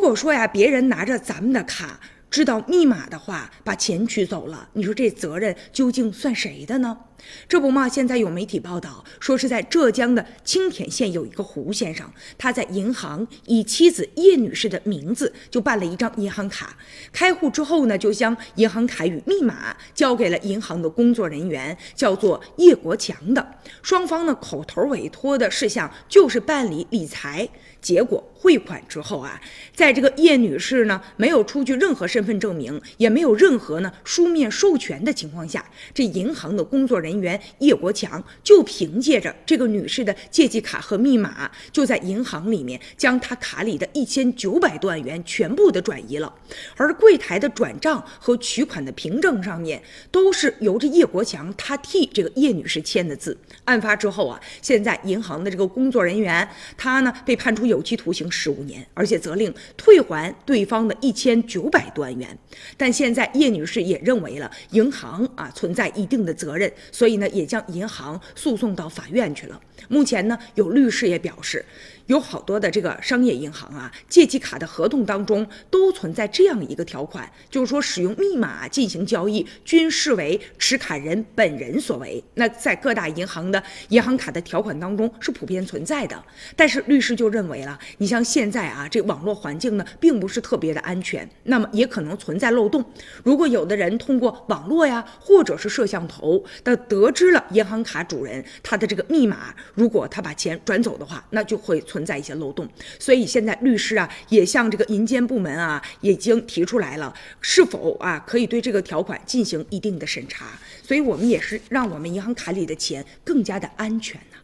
如果说呀，别人拿着咱们的卡。知道密码的话，把钱取走了，你说这责任究竟算谁的呢？这不嘛，现在有媒体报道说是在浙江的青田县有一个胡先生，他在银行以妻子叶女士的名字就办了一张银行卡，开户之后呢，就将银行卡与密码交给了银行的工作人员，叫做叶国强的。双方呢口头委托的事项就是办理理财。结果汇款之后啊，在这个叶女士呢没有出具任何身份证明，也没有任何呢书面授权的情况下，这银行的工作人员员叶国强就凭借着这个女士的借记卡和密码，就在银行里面将她卡里的一千九百多万元全部的转移了。而柜台的转账和取款的凭证上面都是由着叶国强他替这个叶女士签的字。案发之后啊，现在银行的这个工作人员他呢被判处。有期徒刑十五年，而且责令退还对方的一千九百多万元。但现在叶女士也认为了银行啊存在一定的责任，所以呢也将银行诉讼到法院去了。目前呢有律师也表示。有好多的这个商业银行啊，借记卡的合同当中都存在这样一个条款，就是说使用密码进行交易均视为持卡人本人所为。那在各大银行的银行卡的条款当中是普遍存在的。但是律师就认为了，你像现在啊，这网络环境呢并不是特别的安全，那么也可能存在漏洞。如果有的人通过网络呀，或者是摄像头的得知了银行卡主人他的这个密码，如果他把钱转走的话，那就会存。存在一些漏洞，所以现在律师啊也向这个银监部门啊已经提出来了，是否啊可以对这个条款进行一定的审查？所以我们也是让我们银行卡里的钱更加的安全呢。